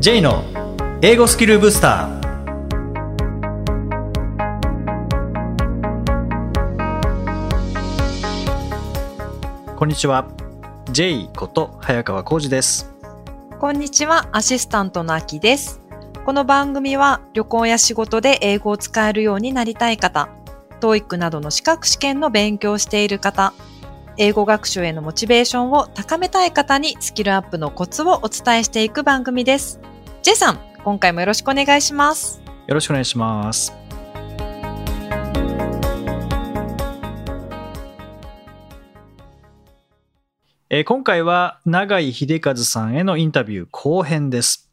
J の英語スキルブースター。こんにちは。J こと早川浩二です。こんにちは、アシスタントのあきです。この番組は旅行や仕事で英語を使えるようになりたい方、TOEIC などの資格試験の勉強している方、英語学習へのモチベーションを高めたい方にスキルアップのコツをお伝えしていく番組です。J さん、今回もよろしくお願いします。よろしくお願いしますえー今回は永井秀和さんへのインタビュー後編です。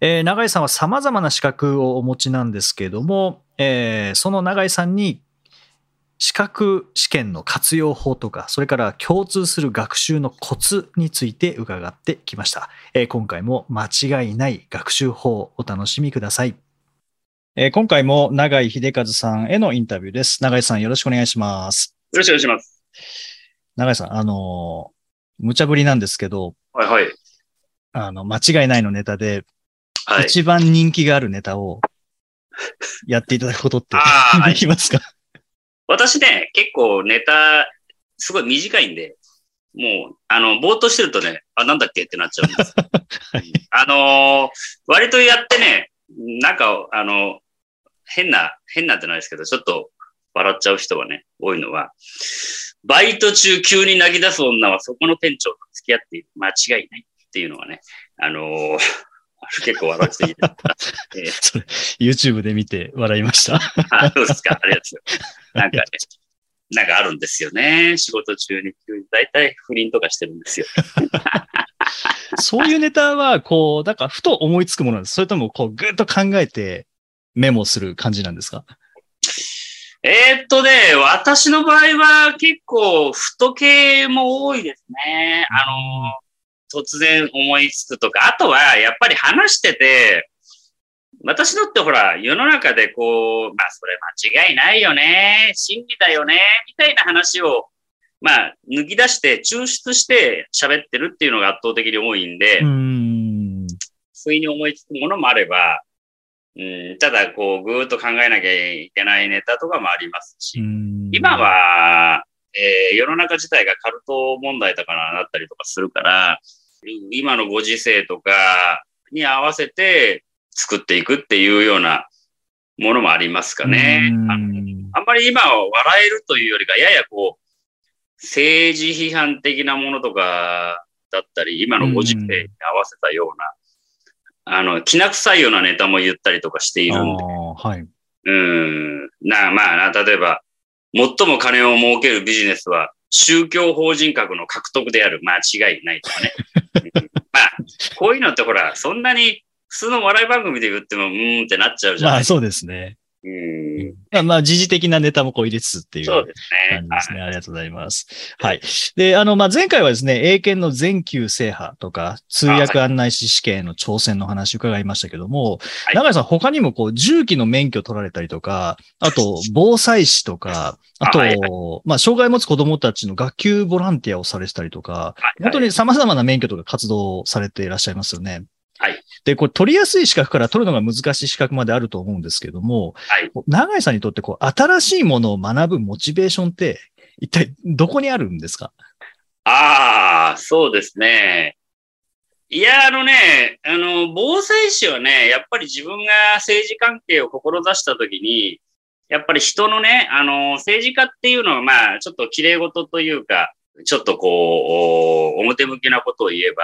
えー永井さんは様々な資格をお持ちなんですけれども、えーその永井さんに資格試験の活用法とか、それから共通する学習のコツについて伺ってきました。えー今回も間違いない学習法をお楽しみください。えー今回も永井秀和さんへのインタビューです。永井さんよろしくお願いします。よろしくお願いします。永井さん、あのー無茶ぶりなんですけど、はいはい。あの、間違いないのネタで、はい。一番人気があるネタをやっていただくことってでいきますか、私ね、結構ネタ、すごい短いんで、もう、あの、ぼーっとしてるとね、あ、なんだっけってなっちゃうんです。は いあのー割とやってね、なんか、あの、変な、変なんてないですけど、ちょっと笑っちゃう人がね、多いのは、バイト中急に泣き出す女はそこの店長と付き合って。間違いないっていうのがね、あのー 結構笑っていいです。えーそれ、YouTube で見て笑いました。あ、そうですか。ありがとうございます。なんかね、なんかあるんですよね。仕事中に急に。だいたい不倫とかしてるんですよ。そういうネタは、こう、なんか、ふと思いつくものなんです。それとも、こう、ぐっと考えてメモする感じなんですか？えーっとね、私の場合は結構、ふと系も多いですね。あの、突然思いつくとか、あとはやっぱり話してて、私のってほら、世の中でこう、まあそれ間違いないよね、真理だよね、みたいな話を、まあ抜き出して抽出して喋ってるっていうのが圧倒的に多いんで、ん。不意に思いつくものもあれば、うん、ただこう、ぐーっと考えなきゃいけないネタとかもありますし、今、は、えー世の中自体がカルト問題とかなったりとかするから、今のご時世とかに合わせて作っていくっていうようなものもありますかね。うんあんまり今は笑えるというよりか、ややこう、政治批判的なものとかだったり、今のご時世に合わせたような、あの、きな臭いようなネタも言ったりとかしているんで、はい。うん。な、まあな、例えば、最も金を儲けるビジネスは、宗教法人格の獲得である。間違いないとかね。まあ、こういうのってほら、そんなに普通の笑い番組で言っても、うーんってなっちゃうじゃないですか。まあそうですね。うん。まあ、まあ、時事的なネタもこう入れつつっていうそうですね。感じですね。ありがとうございます。はい。で、あの、まあ、前回はですね、英検の全級制覇とか、通訳案内士試験への挑戦の話伺いましたけども、はい長井さん他にもこう、重機の免許取られたりとか、あと、防災士とか、あと、あはいまあ、障害を持つ子供たちの学級ボランティアをされてたりとか、はい本当に様々な免許とか活動をされていらっしゃいますよね。はい。で、これ取りやすい資格から取るのが難しい資格まであると思うんですけども、はい。長井さんにとってこう、新しいものを学ぶモチベーションって、一体どこにあるんですか？ああ、そうですね。いや、あのね、あの、防災士はね、やっぱり自分が政治関係を志したときに、やっぱり人のね、あの、政治家っていうのは、まあ、ちょっと綺麗事というか、ちょっとこう、お表向きなことを言えば、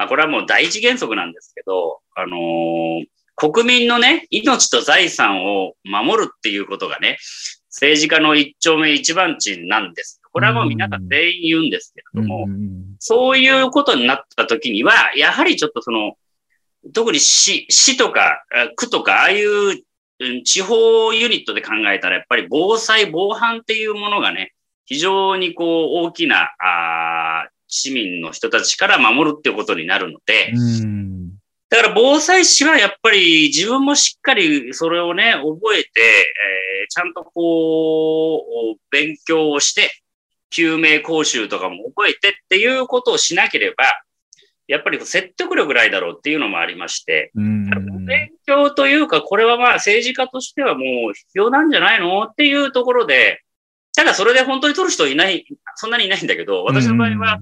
まあ、これはもう第一原則なんですけど、あのー国民のね、命と財産を守るっていうことがね、政治家の一丁目一番地なんです。これはもう皆さん全員言うんですけれども、うんそういうことになった時には、やはりちょっとその、特に市、市とか、あ区とか、ああいううん地方ユニットで考えたら、やっぱり防災、防犯っていうものがね、非常にこう大きな、あー市民の人たちから守るっていうことになるので、うんだから防災士はやっぱり自分もしっかりそれをね、覚えて、えーちゃんとこう、勉強をして、救命講習とかも覚えてっていうことをしなければ、やっぱり説得力ないだろうっていうのもありまして、うん。勉強というか、これはまあ政治家としてはもう必要なんじゃないのっていうところで、ただそれで本当に取る人いない、そんなにいないんだけど、私の場合は、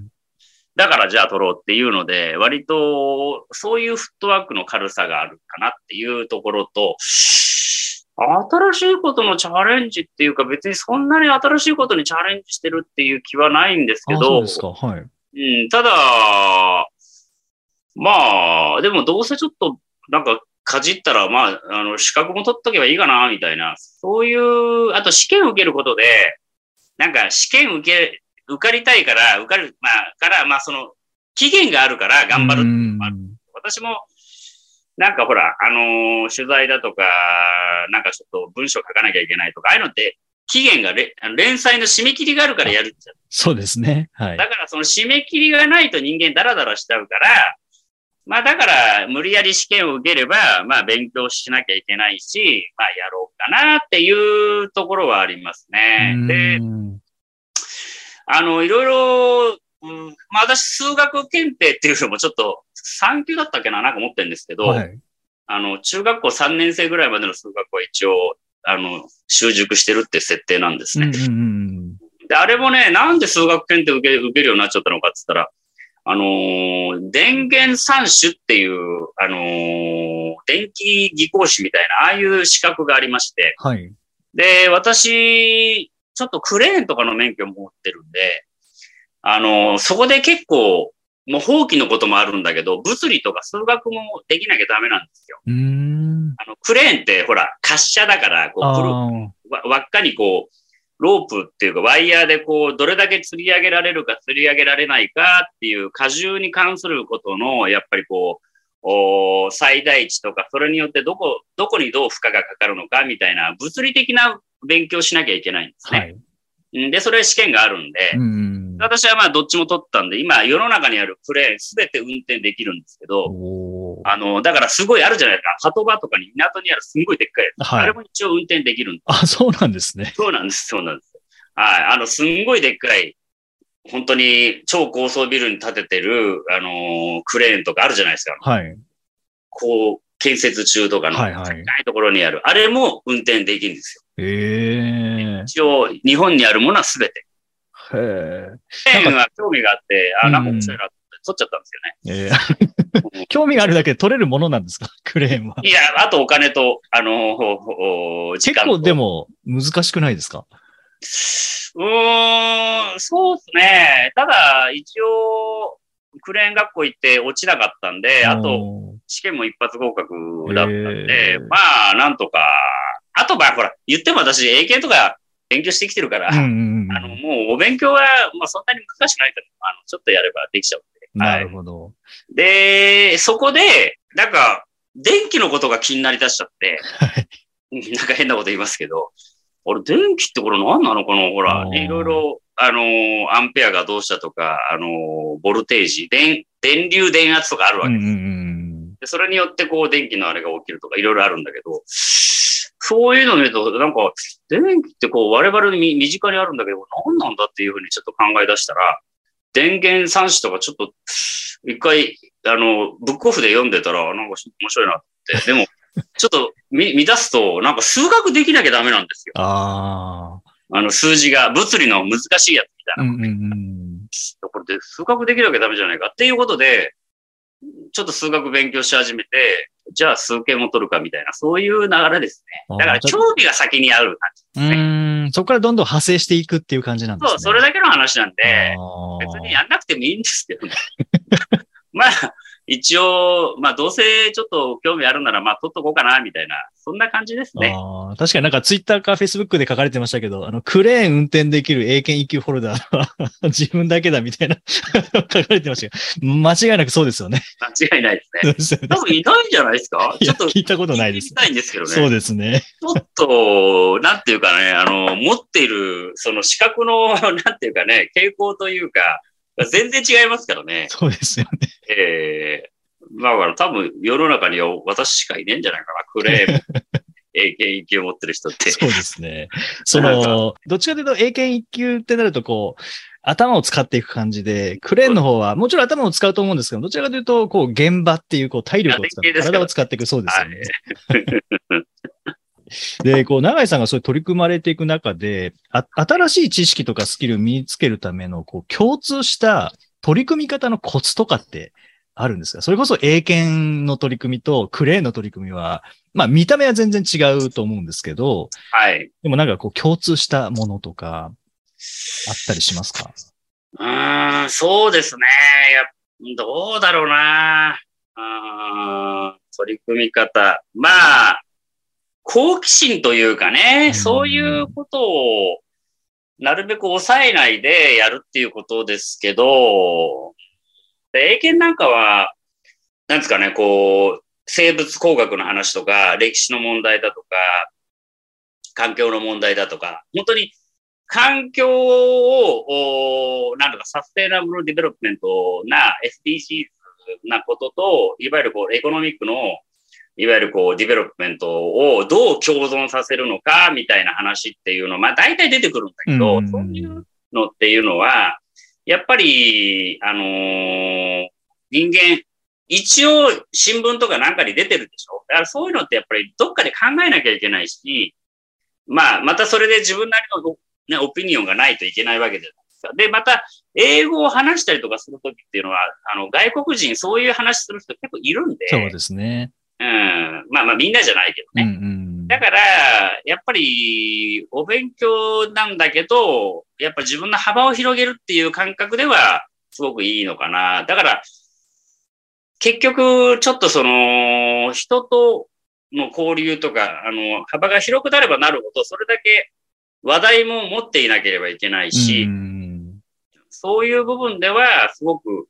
だからじゃあ取ろうっていうので、割とそういうフットワークの軽さがあるかなっていうところと、新しいことのチャレンジっていうか別にそんなに新しいことにチャレンジしてるっていう気はないんですけど。うん、ただ、まあ、でもどうせちょっと、なんか、かじったら、まあ、あの、資格も取っとけばいいかな、みたいな。そういう、あと試験受けることで、なんか試験受け、受かりたいから、受かる、まあ、から、まあ、その、期限があるから頑張る。うん私も、なんかほら、あのー取材だとか、なんかちょっと文章書かなきゃいけないとか、ああいうのって、期限がれ、あの連載の締め切りがあるからやるんですよそうですね。はい。だからその締め切りがないと人間ダラダラしちゃうから、まあだから無理やり試験を受ければ、まあ勉強しなきゃいけないし、まあやろうかなっていうところはありますね。でう、んあの、いろいろ、うん、まあ私数学検定っていうのもちょっと3級だったっけななんか持ってるんですけど、はい。あの、中学校3年生ぐらいまでの数学は一応、あの、習熟してるって設定なんですね。うんうんうんで、あれもね、なんで数学検定受け受けるようになっちゃったのかって言ったら、あのー電源三種っていう、あのー電気技工士みたいな、ああいう資格がありまして、はい。で、私、ちょっとクレーンとかの免許も持ってるんで、あのーそこで結構、もう放棄のこともあるんだけど、物理とか数学もできなきゃダメなんですよ。あの、クレーンってほら、滑車だから、こう、くるあわ輪っかにこう、ロープっていうかワイヤーでこう、どれだけ釣り上げられるか釣り上げられないかっていう荷重に関することの、やっぱりこう、お最大値とか、それによってどこ、どこにどう負荷がかかるのかみたいな物理的な勉強しなきゃいけないんですあ。はね。い。うんで、それ試験があるんで、うん。私はまあどっちも取ったんで、今世の中にあるクレーンすべて運転できるんですけど、あの、だからすごいあるじゃないですか。鳩場とかに港にあるすんごいでっかいやつ。はいあれも一応運転できるんですあ、そうなんですね。そうなんです、そうなんです。はい。あの、すんごいでっかい、本当に超高層ビルに建ててる、あのークレーンとかあるじゃないですか。はい。こう、建設中とかのはいはい高いところにある。あれも運転できるんですよ。ええ一応、日本にあるものは全て。へえ。クレーンは興味があって、あ、うんなんか面白いなって取っちゃったんですよね。ええ 興味があるだけで取れるものなんですか？クレーンは。いや、あとお金と、あの時間と。結構でも難しくないですか？うーん、そうですね。ただ、一応、クレーン学校行って落ちなかったんで、あと、試験も一発合格だったんへで、ーまあ、なんとか、あとまあ、ほら、言っても私、英検とか勉強してきてるから、あの、もうお勉強は、まあ、そんなに難しくないから、あの、ちょっとやればできちゃうんで。なはいるほど。で、そこで、なんか、電気のことが気になりだしちゃって、なんか変なこと言いますけど、俺、電気ってこれ何なのかな？ほらいろいろ、あのーアンペアがどうしたとか、あのーボルテージ、電、電流電圧とかあるわけです。うんうんうん。でそれによってこう電気のあれが起きるとかいろいろあるんだけど、そういうのを見ると、なんか、電気ってこう我々に身身近にあるんだけど、何なんだっていうふうにちょっと考え出したら、電源三子とかちょっと、一回、あの、ブックオフで読んでたら、なんか面白いなって。でも、ちょっと見、見出すと、なんか数学できなきゃダメなんですよ。ああの、数字が、物理の難しいやつみたあ。いな。うんうんうん。これで数学できなきゃダメじゃないかっていうことで、ちょっと数学勉強し始めて、じゃあ数形も取るかみたいな、そういう流れですね。だから興味が先にある感じうですね。そこからどんどん派生していくっていう感じなんですね。そう、それだけの話なんで、別にやんなくてもいいんですけどね。まあ、一応、まあ、どうせちょっと興味あるなら、まあ、取っとこうかな、みたいな、そんな感じですね。あー確かになんかツイッターかフェイスブックで書かれてましたけど、あの、クレーン運転できる英検 EQ ホルダーは 自分だけだみたいな書かれてましたけど、間違いなくそうですよね。間違いないですね。そうですよね多分いないんじゃないですか？ちょっと聞いたことないです聞。たいんですけどね。そうですね。ちょっと、なんていうかね、あの、持っている、その資格の、なんていうかね、傾向というか、全然違いますからね。そうですよね。ええまあ、だから多分世の中には私しかいねえんじゃないかな。クレーン 英検1級を持ってる人って。そうですね。その、どっちかというと英検1級ってなるとこう、頭を使っていく感じで、クレーンの方は、もちろん頭を使うと思うんですけど、どちらかというと、こう、現場っていう、こう、体力を使って、体を使っていく、そうですよね。で、こう、長井さんがそういう取り組まれていく中で、あ新しい知識とかスキルを身につけるための、こう、共通した取り組み方のコツとかってあるんですか？それこそ英検の取り組みとクレーンの取り組みは、まあ、見た目は全然違うと思うんですけど、はい。でもなんかこう共通したものとかあったりしますか？うーん、そうですね。やどうだろうな。うーん取り組み方。まあ、好奇心というかね、うんそういうことをなるべく抑えないでやるっていうことですけど、英検なんかは、なんですかね、こう、生物工学の話とか、歴史の問題だとか、環境の問題だとか、本当に環境を、おなんとか sustainable development な SDGs なことと、いわゆるこう economic の、いわゆるこう development をどう共存させるのかみたいな話っていうの、まあ大体出てくるんだけど、うんそういうのっていうのは、やっぱり、あのー人間、一応新聞とかなんかに出てるでしょだからそういうのってやっぱりどっかで考えなきゃいけないし、まあ、またそれで自分なりの、ね、オピニオンがないといけないわけじゃないですか。で、また、英語を話したりとかするときっていうのは、あの、外国人そういう話する人結構いるんで、そうですね。うん。まあまあみんなじゃないけどうんね。うん。だから、やっぱり、お勉強なんだけど、やっぱ自分の幅を広げるっていう感覚では、すごくいいのかな。だから、結局、ちょっとその、人との交流とか、あの、幅が広くなればなるほど、それだけ話題も持っていなければいけないし、うんそういう部分では、すごく、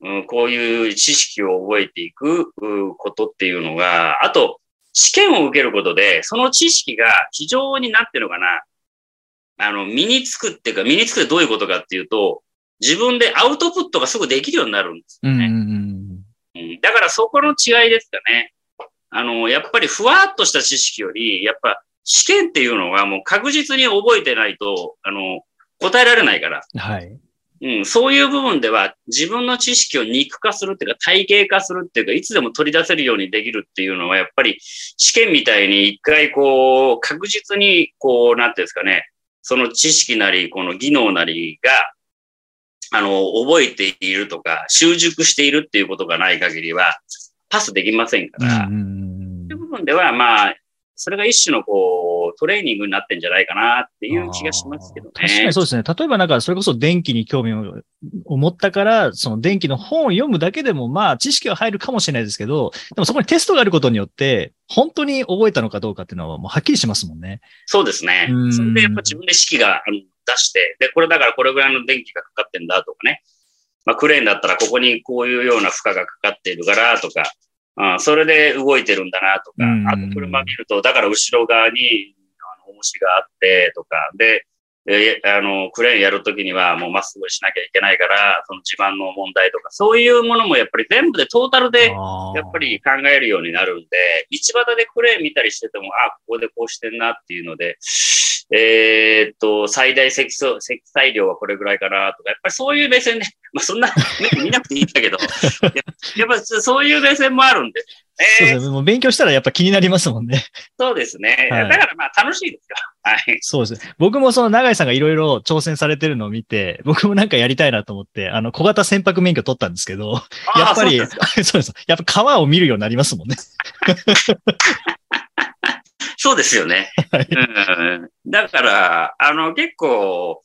うん、こういう知識を覚えていくうことっていうのが、あと、試験を受けることで、その知識が非常になってるのかな、あの、身につくっていうか、身につくってどういうことかっていうと、自分でアウトプットがすぐできるようになるんですよね。うんうんうんだからそこの違いですかね。あの、やっぱりふわっとした知識より、やっぱ試験っていうのはもう確実に覚えてないと、あの、答えられないから。うんはい。うん、そういう部分では自分の知識を肉化するっていうか体系化するっていうかいつでも取り出せるようにできるっていうのはやっぱり試験みたいに一回こう確実にこうなんていうんですかね、その知識なりこの技能なりがあの覚えているとか習熟しているっていうことがない限りはパスできませんから、うんうんそういう部分ではまあそれが一種のこうトレーニングになってんじゃないかなっていう気がしますけどね。確かにそうですね。例えばなんか、それこそ電気に興味を持ったから、その電気の本を読むだけでも、まあ、知識は入るかもしれないですけど、でもそこにテストがあることによって、本当に覚えたのかどうかっていうのはもうはっきりしますもんね。そうですねうん。それでやっぱ自分で式が出して、で、これだからこれぐらいの電気がかかってんだとかね。まあ、クレーンだったらここにこういうような負荷がかかっているからとか、うん、それで動いてるんだなとか、うんあと車見ると、だから後ろ側にあの重しがあってとか、で、えあの、クレーンやるときにはもうまっすぐしなきゃいけないから、その地盤の問題とか、そういうものもやっぱり全部でトータルでやっぱり考えるようになるんで、道端でクレーン見たりしてても、あ、ここでこうしてんなっていうので、えーっと、最大積載積載量はこれぐらいかなとか、やっぱりそういう目線で、まあそんな目見なくていいんだけど、や やっぱそういう目線もあるんでね。そうですね。もう勉強したらやっぱ気になりますもんね。そうですね。はいだからまあ楽しいですよ。はい。そうですね。僕もその永井さんがいろいろ挑戦されてるのを見て、僕もなんかやりたいなと思って、あの、小型船舶免許取ったんですけど、やっぱり、あ そうです。やっぱ川を見るようになりますもんね。そうですよね。はい。うん、だから、あの、結構、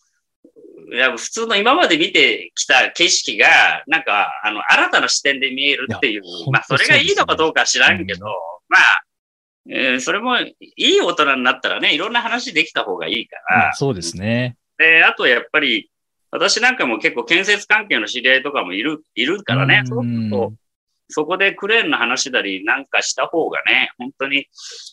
いや普通の今まで見てきた景色が、なんか、あの、新たな視点で見えるっていうまあ、それがいいのかどうかは知らんけど、うん。まあ、えーそれもいい大人になったらね、いろんな話できた方がいいから、うんそうですね。で、あとやっぱり、私なんかも結構建設関係の知り合いとかもいる、いるからね、そうすると、そこでクレーンの話だりなんかした方がね、本当に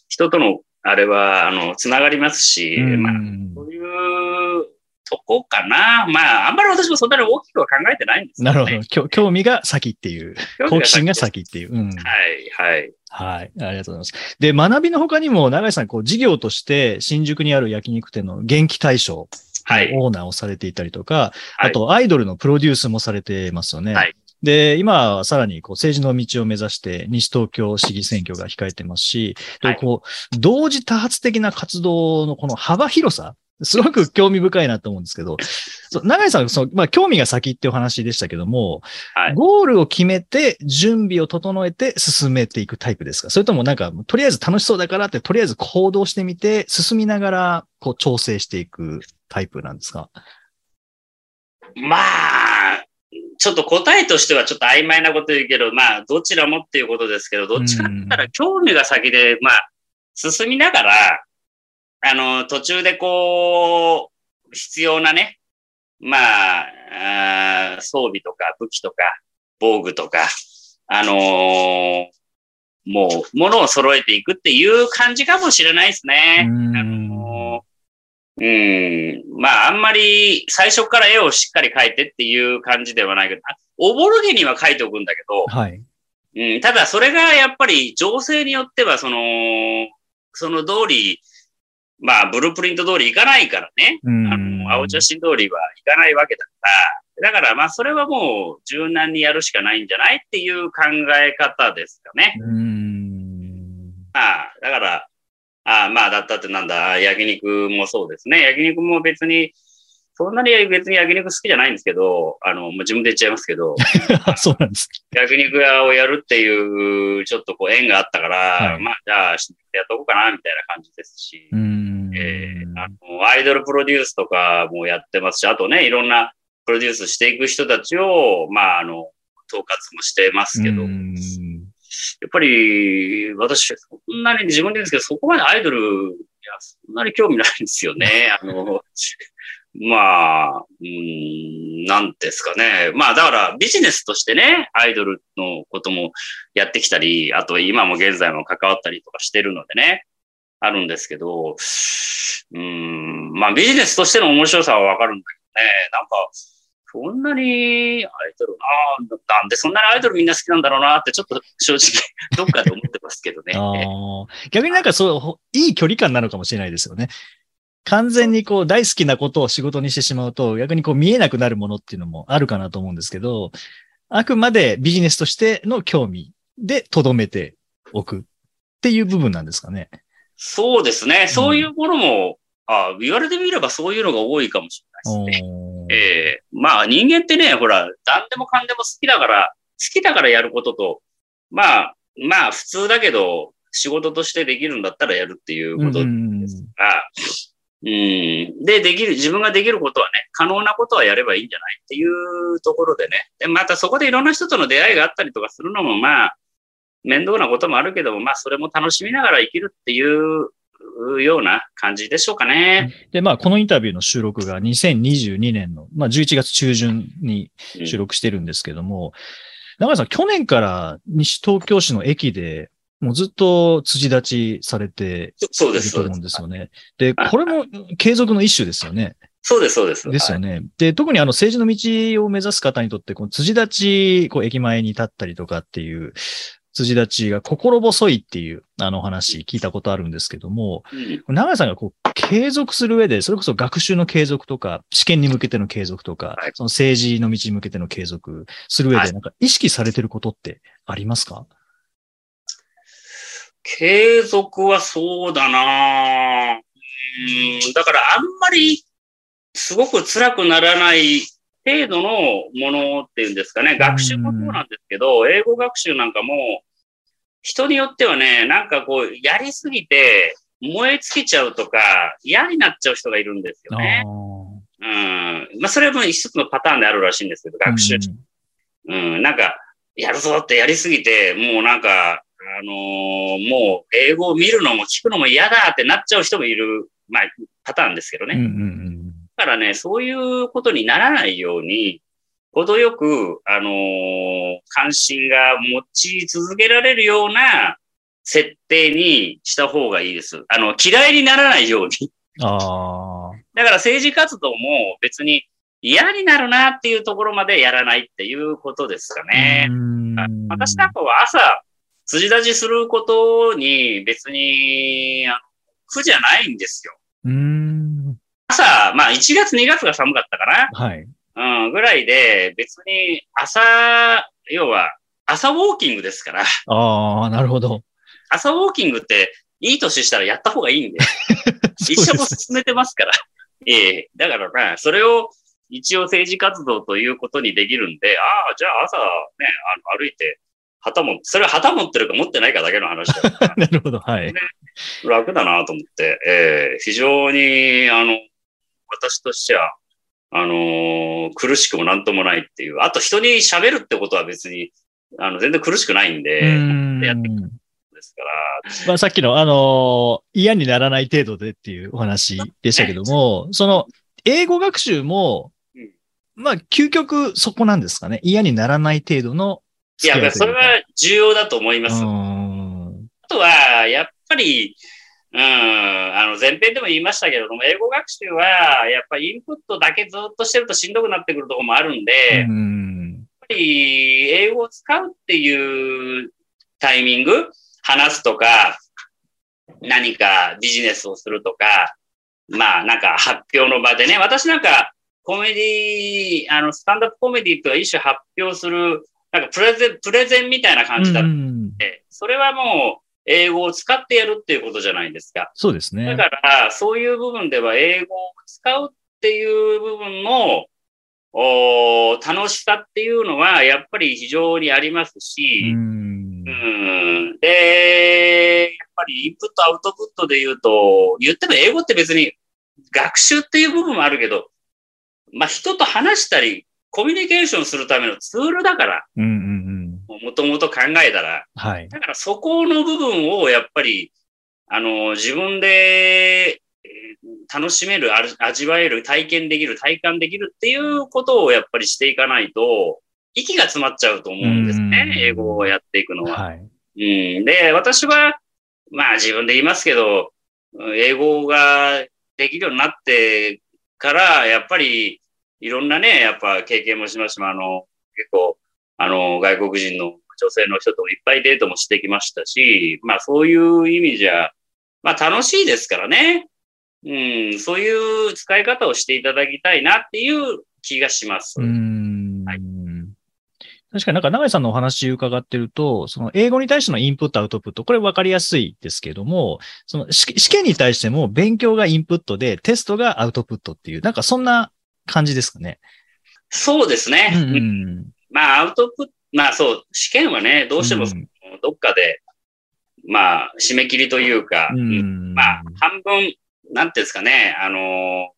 人とのあれは、あの、つながりますし、うんまあ、そういうとこかな。まあ、あんまり私もそんなに大きくは考えてないんですね。るほど。興味が先っていう。好奇心が先っていう。うん。はい、はい。はい。ありがとうございます。で、学びの他にも、長井さん、こう、事業として、新宿にある焼肉店の元気大将、はい。オーナーをされていたりとか、はいあと、アイドルのプロデュースもされてますよね。はいで、今はさらにこう政治の道を目指して西東京市議選挙が控えてますし、はい。こう同時多発的な活動のこの幅広さ、すごく興味深いなと思うんですけど、長井さんその、まあ、興味が先っていうお話でしたけども、はい。ゴールを決めて準備を整えて進めていくタイプですか？それともなんか、とりあえず楽しそうだからって、とりあえず行動してみて、進みながらこう調整していくタイプなんですか？まあ、ちょっと答えとしてはちょっと曖昧なこと言うけど、まあ、どちらもっていうことですけど、どっちかって言ったら興味が先で、まあ、進みながら、あの、途中でこう、必要なね、まあ、あー装備とか武器とか防具とか、あのーもう、物を揃えていくっていう感じかもしれないですね。うんあのーうん。まあ、あんまり最初から絵をしっかり描いてっていう感じではないけど、あおぼろげには描いておくんだけど、はい。うん、ただそれがやっぱり情勢によっては、その、その通り、まあ、ブループリント通りいかないからね。うんあの、青写真通りはいかないわけだから、だからまあ、それはもう柔軟にやるしかないんじゃないっていう考え方ですかね。うん。まあ、だから、ああまあ、だったってなんだ、焼肉もそうですね。焼肉も別に、そんなに別に焼肉好きじゃないんですけど、あの、もう自分で言っちゃいますけど、そうなんです。焼肉屋をやるっていう、ちょっとこう縁があったから、はいまあ、じゃあ、やっとこうかな、みたいな感じですし、うん。えーあの、アイドルプロデュースとかもやってますし、あとね、いろんなプロデュースしていく人たちを、まあ、あの、統括もしてますけど、うんやっぱり、私、そんなに自分で言うんですけど、そこまでアイドル、いや、そんなに興味ないんですよね。あの、まあ、うーん、なんですかね。まあ、だから、ビジネスとしてね、アイドルのこともやってきたり、あと今も現在も関わったりとかしてるのでね、あるんですけど、うーん、まあ、ビジネスとしての面白さはわかるんだけどね、なんか、そんなにアイドルな、なんでそんなにアイドルみんな好きなんだろうなって、ちょっと正直、どっかで思ってますけどね。逆になんかそう、ほいい距離感なのかもしれないですよね。完全にこう大好きなことを仕事にしてしまうと、逆にこう見えなくなるものっていうのもあるかなと思うんですけど、あくまでビジネスとしての興味で留めておくっていう部分なんですかね。そうですね。そういうものも、あ言われてみればそういうのが多いかもしれないですね。おーえまあ人間ってね、ほら、何でもかんでも好きだから、好きだからやることと、まあ、まあ普通だけど、仕事としてできるんだったらやるっていうことですから、うん。で、できる、自分ができることはね、可能なことはやればいいんじゃないっていうところでね。で、またそこでいろんな人との出会いがあったりとかするのも、まあ、面倒なこともあるけども、まあ、それも楽しみながら生きるっていうような感じでしょうかね。で、まあ、このインタビューの収録が2022年の、まあ、11月中旬にうん収録してるんですけども、長井さん、去年から西東京市の駅で、もうずっと辻立ちされていると思うんです。よね。で、はいこれも継続の一種ですよね。そうです、そうです。ですよね。で、特にあの政治の道を目指す方にとって、この辻立ち、こう駅前に立ったりとかっていう、辻立ちが心細いっていうあの話聞いたことあるんですけども、うん。長井さんがこう継続する上で、それこそ学習の継続とか、試験に向けての継続とか、はい。その政治の道に向けての継続する上で、はい。なんか意識されてることってありますか、継続はそうだな。うん、だからあんまりすごく辛くならない程度のものっていうんですかね、学習もそうなんですけど、英語学習なんかも、人によってはね、なんかこう、やりすぎて燃え尽きちゃうとか、嫌になっちゃう人がいるんですよね。うん。まあ、それはもう一つのパターンであるらしいんですけど、学習うんうん、なんか、やるぞってやりすぎて、もうなんか、あのーもう英語を見るのも聞くのも嫌だってなっちゃう人もいる、まあ、パターンですけどね。うんうんうんだからね、そういうことにならないように、程よく、あのー関心が持ち続けられるような設定にした方がいいです。あの、嫌いにならないように。ああ。だから政治活動も別に嫌になるなっていうところまでやらないっていうことですかね。私なんかは朝、辻立ちすることに別に苦じゃないんですよ。朝、まあ1月2月が寒かったかな。はい。うん、ぐらいで、別に朝、要は朝ウォーキングですから。ああ、なるほど。朝ウォーキングっていい年したらやった方がいいんで。一社も進めてますから。ええだからね、それを一応政治活動ということにできるんで、ああ、じゃあ朝ね、あの歩いて、旗も、それは旗持ってるか持ってないかだけの話だから。なるほど、はい。楽だなと思って、ええ非常に、あの、私としては、あのー、苦しくもなんともないっていう。あと人に喋るってことは別に、あの、全然苦しくないんで、んやってですから。まあ、さっきの、あのー、嫌にならない程度でっていうお話でしたけども、その、英語学習も、まあ、究極そこなんですかね。嫌にならない程度のいや、それは重要だと思います。あとは、やっぱり、うん、あの、前編でも言いましたけれども、英語学習は、やっぱりインプットだけずっとしてるとしんどくなってくるところもあるんで、うん、やっぱり、英語を使うっていうタイミング、話すとか、何かビジネスをするとか、まあ、なんか発表の場でね、私なんか、コメディ、あの、スタンダップコメディとは一種発表する、なんかプレゼン、プレゼンみたいな感じだったんで、それはもう、英語を使ってやるっていうことじゃないですか。そうですね。だから、そういう部分では英語を使うっていう部分のお楽しさっていうのは、やっぱり非常にありますし、うんうんで、やっぱりインプット、アウトプットで言うと、言っても英語って別に学習っていう部分もあるけど、まあ人と話したり、コミュニケーションするためのツールだから、うんうんもともと考えたら。はい。だからそこの部分をやっぱり、あの、自分で楽しめる、味わえる、体験できる、体感できるっていうことをやっぱりしていかないと、息が詰まっちゃうと思うんですね。英語をやっていくのは。はい、うん。で、私は、まあ自分で言いますけど、英語ができるようになってから、やっぱりいろんなね、やっぱ経験もしましたあの、結構、あの、外国人の女性の人ともいっぱいデートもしてきましたし、まあそういう意味じゃ、まあ楽しいですからね。うん、そういう使い方をしていただきたいなっていう気がします。うんはい、確かになんか長井さんのお話伺ってると、その英語に対してのインプット、アウトプット、これ分かりやすいですけども、その試験に対しても勉強がインプットでテストがアウトプットっていう、なんかそんな感じですかね。そうですね。うん、うんまあ、アウトプット、まあそう、試験はね、どうしてもどっかで、うん、まあ、締め切りというか、うん、まあ、半分、なんていうんですかね、あの、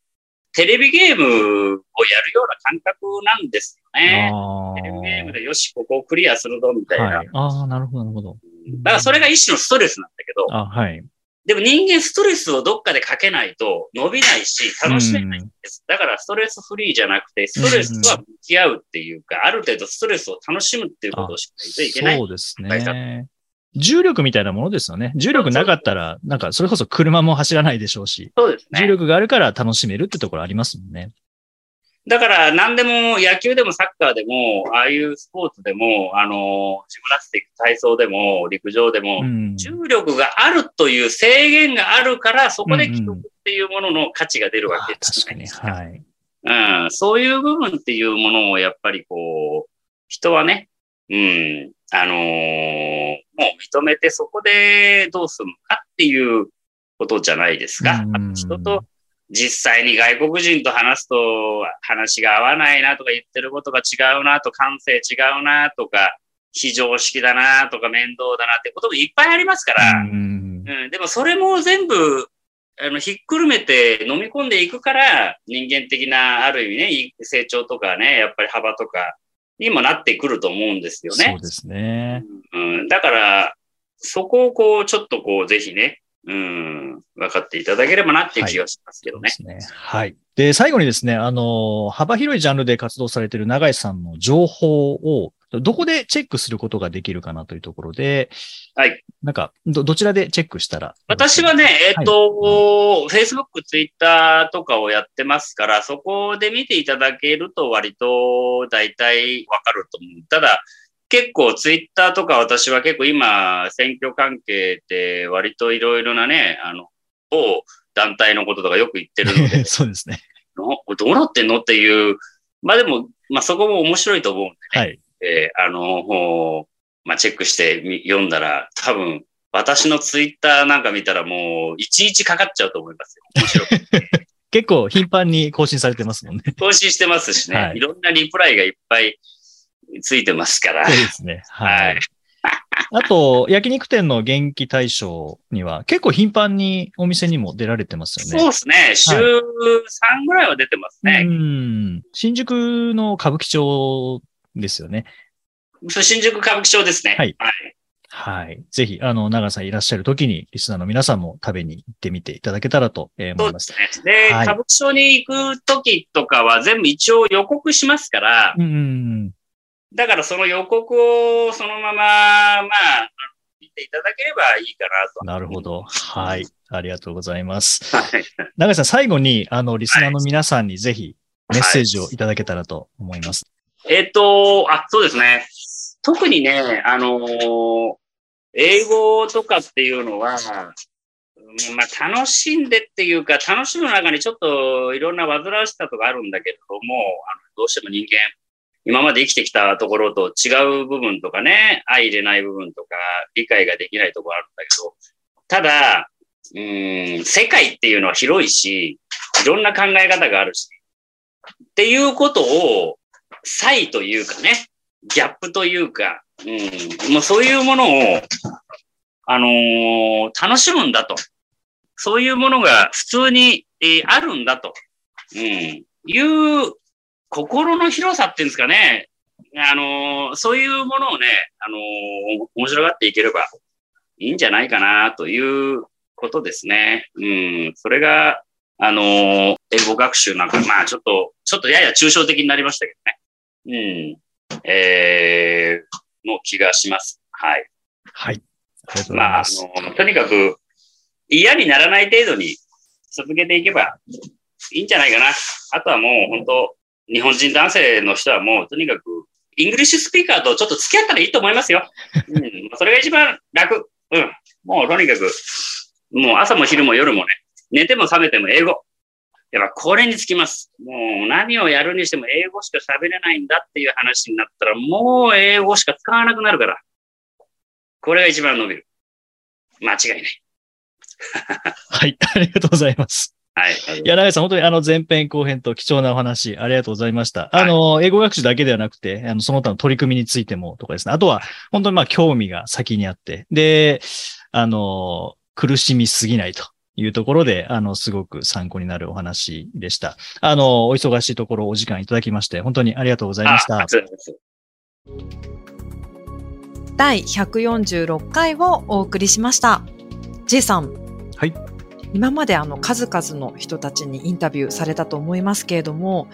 テレビゲームをやるような感覚なんですよね。テレビゲームでよし、ここをクリアするぞ、みたいな。はい、ああ、なるほど、なるほど。だからそれが一種のストレスなんだけど、あはい。でも人間ストレスをどっかでかけないと伸びないし、楽しめないんです。だからストレスフリーじゃなくて、ストレスは向き合うっていうか、ある程度ストレスを楽しむっていうことをしないといけない。そうですね。重力みたいなものですよね。重力なかったら、なんかそれこそ車も走らないでしょうし。そうですね。重力があるから楽しめるってところありますもんね。だから何でも野球でもサッカーでも、ああいうスポーツでも、あの、ジムナスティック体操でも、陸上でも、うん、重力があるという制限があるから、そこで記録っていうものの価値が出るわけですね、うんうん。確かに。はい。うん、そういう部分っていうものをやっぱりこう、人はね、うん、あのー、もう認めてそこでどうするのかっていうことじゃないですか。人と実際に外国人と話すと話が合わないなとか言ってることが違うなと感性違うなとか非常識だなとか面倒だなってこともいっぱいありますから、うん、うん、でもそれも全部あのひっくるめて飲み込んでいくから人間的なある意味ね成長とかねやっぱり幅とかにもなってくると思うんですよね。そうですね。うん、だからそこをこうちょっとこうぜひねうん、分かっていただければなっていう気がしますけどね。はい、ねはい。で、最後にですね、あの、幅広いジャンルで活動されている永井さんの情報をどこでチェックすることができるかなというところで、はい。なんか、ど、どちらでチェックしたら私はね、えっ、と、Facebook、Twitter とかをやってますから、そこで見ていただけると割と大体わかると思う。ただ、結構 Twitter とか私は結構今、選挙関係で割といろいろなね、あの、某団体のこととかよく言ってるので、そうですね。のどうなってんのっていう、まあでも、まあそこも面白いと思うんでね。はい。えーあの、まあ、チェックしてみ読んだら、多分、私のツイッターなんか見たらもう、いちいちかかっちゃうと思いますよ。面白くて。結構頻繁に更新されてますもんね。更新してますしね、はいい、ろんなリプライがいっぱいついてますからそう。ですね。はい。はいあと、焼肉店の元気大賞には結構頻繁にお店にも出られてますよね。そうですね。週3ぐらいは出てますね。うん。新宿の歌舞伎町ですよね。そう新宿歌舞伎町ですね。はいはい。はい。ぜひ、あの、長さんいらっしゃる時に、リスナーの皆さんも食べに行ってみていただけたらとえー思います。そうですね。で、はい歌舞伎町に行く時とかは全部一応予告しますから、うん。だからその予告をそのまま、まあ、見ていただければいいかなと。なるほど。はい。ありがとうございます。はい。長井さん、最後に、あの、リスナーの皆さんにぜひメッセージをいただけたらと思います。えっ、と、あ、そうですね。特にね、あのー英語とかっていうのは、うんまあ、楽しんでっていうか、楽しむ中にちょっといろんな煩わしさとかあるんだけれども、あのどうしても人間、今まで生きてきたところと違う部分とかね、相入れない部分とか、理解ができないところあるんだけど、ただ、うん、世界っていうのは広いし、いろんな考え方があるし、っていうことを、差異というかね、ギャップというか、うん、もうそういうものを、あのー楽しむんだと。そういうものが普通に、えーあるんだと。うん、いう心の広さっていうんですかね。あのーそういうものをね、あのー面白がっていければいいんじゃないかなということですね。うん、それが、あのー英語学習なんか、まあちょっと、ちょっとやや抽象的になりましたけどね。うん。えー、の気がします。はい。はい。ありがとうございまあ、あます。の、とにかく、嫌にならない程度に続けていけばいいんじゃないかな。あとはもう本当、日本人男性の人はもうとにかく、 English speaker とちょっと付き合ったらいいと思いますよ。うん。それが一番楽。うん。もうとにかく、もう朝も昼も夜もね、寝ても覚めても英語。やっぱこれにつきます。もう何をやるにしても英語しか喋れないんだっていう話になったら、もう英語しか使わなくなるから。これが一番伸びる。間違いない。はい。ありがとうございます。はい。いや、長井さん、本当にあの前編後編と貴重なお話、ありがとうございました。あの、英語学習だけではなくて、あの、その他の取り組みについてもとかですね。あとは、本当にまあ、興味が先にあって、で、あの、苦しみすぎないというところで、あの、すごく参考になるお話でした。あの、お忙しいところお時間いただきまして、本当にありがとうございましたあ。そうです第146回をお送りしました。J さん。はい。今まであの数々の人たちにインタビューされたと思いますけれども、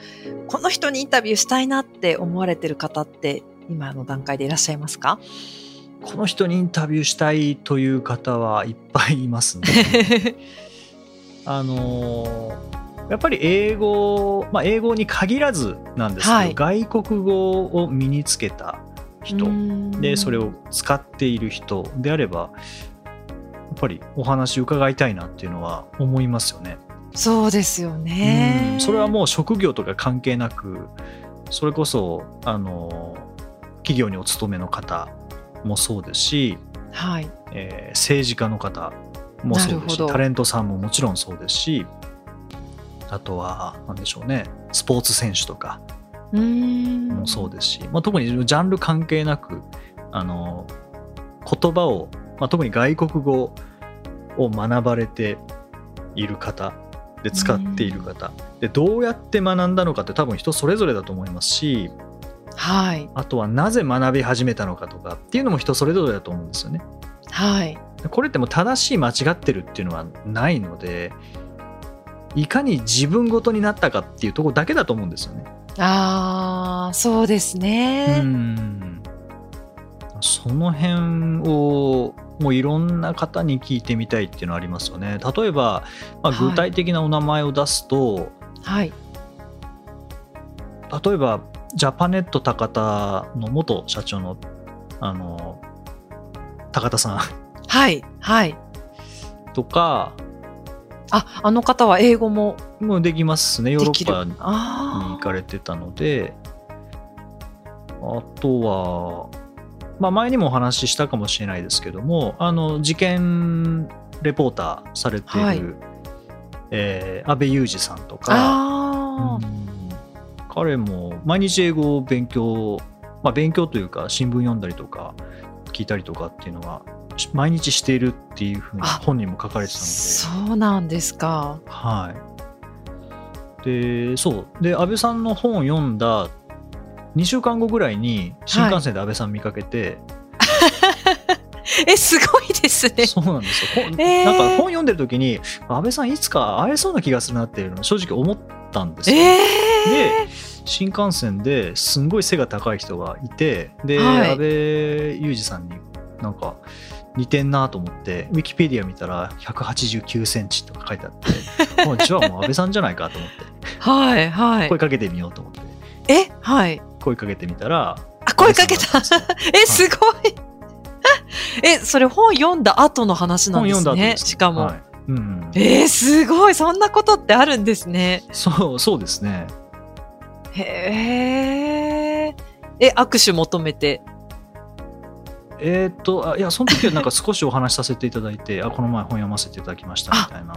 この人にインタビューしたいなって思われてる方って今の段階でいらっしゃいますか？この人にインタビューしたいという方はいっぱいいますね。あのーやっぱり英語、まあ、英語に限らずなんですけど、はい外国語を身につけた人でそれをを使っている人であればぱりお話伺いたいなっていうのは思いますよね。そうですよね。うん。それはもう職業とか関係なくそれこそあの企業にお勤めの方もそうですし、はい。えー政治家の方もそうですしタレントさんももちろんそうですしあとは何でしょうねスポーツ選手とかもそうですし、まあ、特にジャンル関係なくあの言葉を、まあ、特に外国語を学ばれている方で使っている方でどうやって学んだのかって多分人それぞれだと思いますしはい。あとはなぜ学び始めたのかとかっていうのも人それぞれだと思うんですよね。はい。これってもう正しい間違ってるっていうのはないのでいかに自分ごとになったかっていうところだけだと思うんですよね。ああそうですね、うん。その辺をもういろんな方に聞いてみたいっていうのはありますよね。例えば、まあ、はい具体的なお名前を出すと、はい。例えばジャパネット高田の元社長のあの高田さんはい。はい。とかあ、あの方は英語ももうできますねヨーロ。ッパにあ行かれてたのであとは、まあ、前にもお話ししたかもしれないですけどもあの事件レポーターされている、はいえー安倍裕二さんとあ。か。うん彼も毎日英語を勉強、まあ、勉強というか新聞読んだりとか聞いたりとかっていうのはし毎日しているっていうふうにあ本人も書かれてたので。そうなんですか。はい。で、そう。で、安倍さんの本を読んだ2週間後ぐらいに新幹線で安倍さん見かけて、え、すごいですね。そうなんですよ。えーなんか本読んでる時に、安倍さんいつか会えそうな気がするなっていうのを正直思ったんですよ。えで、新幹線ですんごい背が高い人がいて、で、はい安倍裕二さんになんか似てんなと思って、ウィキペディア見たら189センチとか書いてあって、もうじゃあもう安倍さんじゃないかと思って、ー、はい、はい声。かけてみようと思って。え、はい。声かけてみたらあ、声かけた。え、すごい。え、それ本読んだ後の話なん本ですね。読んだ後ですしかも。はいうん、えー、すごい。そんなことってあるんですね。そうそうですねへえ。え、握手求めて。えーっとあいやその時はなんか少しお話しさせていただいて あこの前本読ませていただきましたみたいな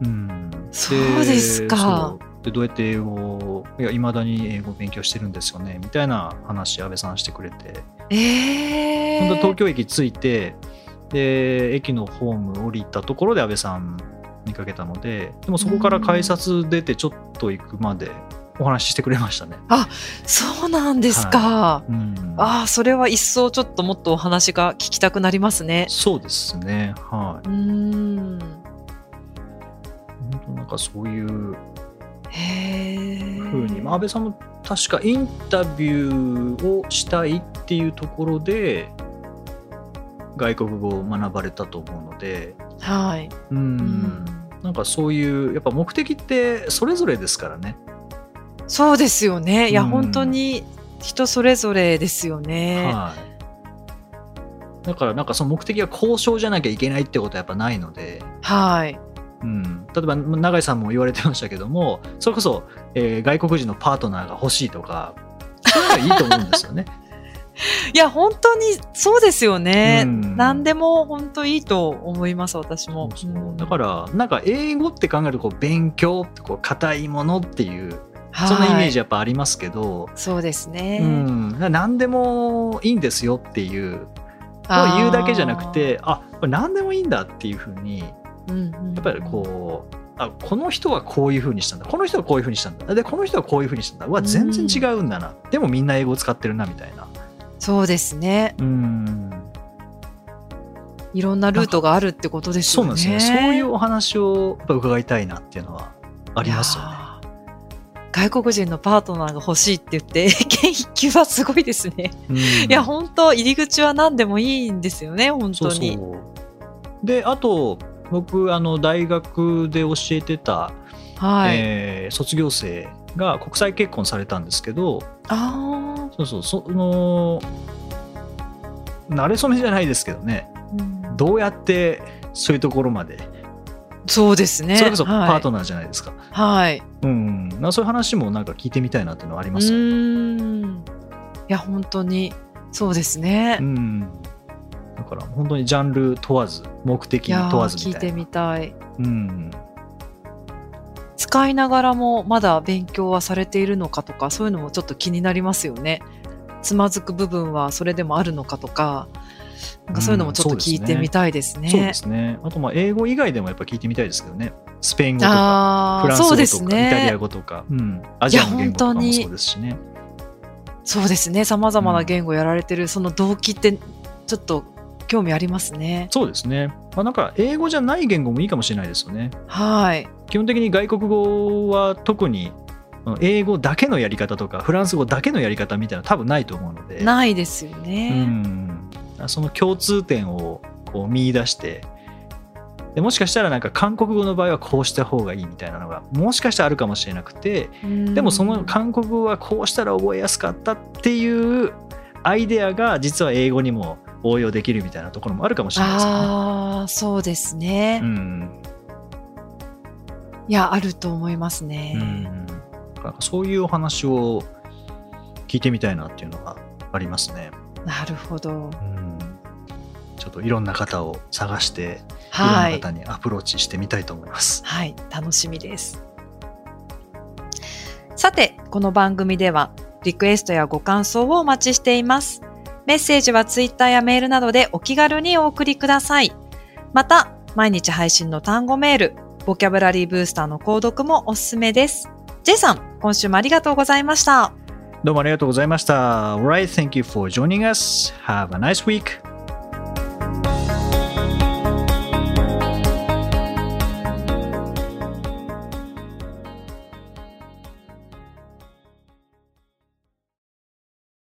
うんそうですかそうでどうやって英語をいやいまだに英語を勉強してるんですよねみたいな話安倍さんしてくれてええ。本当東京駅着いてで駅のホーム降りたところで安倍さん見かけたのででもそこから改札出てちょっと行くまでお話ししてくれましたね。そうなんですか。うん、ああ、それは一層ちょっともっとお話が聞きたくなりますね。そうですねはい。うーん。本当なんかそういう。ふうに、まあ、安倍さんも確かインタビューをしたいっていうところで外国語を学ばれたと思うのではい。うん、うんなんかそういうやっぱ目的ってそれぞれですからね。そうですよね。いや、うん本当に人それぞれですよね。はい。だからなんかその目的が交渉じゃなきゃいけないってことはやっぱないので、はい。うん、例えば永井さんも言われてましたけどもそれこそ、えー外国人のパートナーが欲しいとかそういうのはいいと思うんですよね。いや、本当にそうですよね。うん何でも本当いいと思います、私も。そうんだからなんか英語って考えるとこう勉強ってこう硬いものっていうはいそんなイメージやっぱありますけど、そうですね。うん、何でもいいんですよっていう言うだけじゃなくてあこれ何でもいいんだっていうふうにやっぱりこうあこの人はこういうふうにしたんだ。この人はこういうふうにしたんだ。でこの人はこういうふうにしたんだ。うわ全然違うんだな、でもみんな英語を使ってるなみたいな。そうですね。うん。いろんなルートがあるってことですよね。そうなんですねそういうお話をやっぱ伺いたいなっていうのはありますよね。外国人のパートナーが欲しいって言って、英検一級はすごいですね。うん。いや、本当入り口は何でもいいんですよね、本当に。そうそう。であと僕あの大学で教えてた、はい。えー卒業生が国際結婚されたんですけどあそうそうその慣れ初めじゃないですけどねあ、うんどうやってそういうところまで、そうですね。それこそパートナナーじゃないですか、はい。はい。うんそういう話もなんか聞いてみたいなっていうのはありうますよね。いや、本当に、そうですね。うんだから本当にジャンル問わず目的いやー問わず聞いてみたいなみたい。うん使いながらもまだ勉強はされているのかとか、そういうのもちょっと気になりますよね。つまずく部分はそれでもあるのかとか、なんかそういうのもちょっと聞いてみたいですね。そうですね。あとまあ英語以外でもやっぱ聞いてみたいですけどね。スペイン語とか、フランス語とか、イタリアね。語とか、うん、アジアの言語とかもそうですしね。そうですね。様々な言語やられてる、その動機って、ちょっと興味ありますね。そうですね。まあ、なんか英語じゃない言語もいいかもしれないですよね。はい。基本的に外国語は特に英語だけのやり方とかフランス語だけのやり方みたいなの多分ないと思うのでないですようね。ん、その共通点をこう見出してでもしかしたらなんか韓国語の場合はこうした方がいいみたいなのがもしかしたらあるかもしれなくてうんでもその韓国語はこうしたら覚えやすかったっていうアイデアが実は英語にも応用できるみたいなところもあるかもしれないですよね。ああ、そうですね。うんいや、あると思いますうね。ん、だからそういうお話を聞いてみたいなっていうのがありますね。なるほど。うん、ちょっといろんな方を探していろんは。ない方にアプローチしてみたいと思います。はい、楽しみです。さて、この番組ではリクエストやご感想をお待ちしています。メッセージはツイッターやメールなどでお気軽にお送りください。また、毎日配信の単語メール、ボキャブラリーブースターの購読もおすすめです。J さん、今週もありがとうございました。どうもありがとうございました。Alright, thank you for joining us. Have a nice week.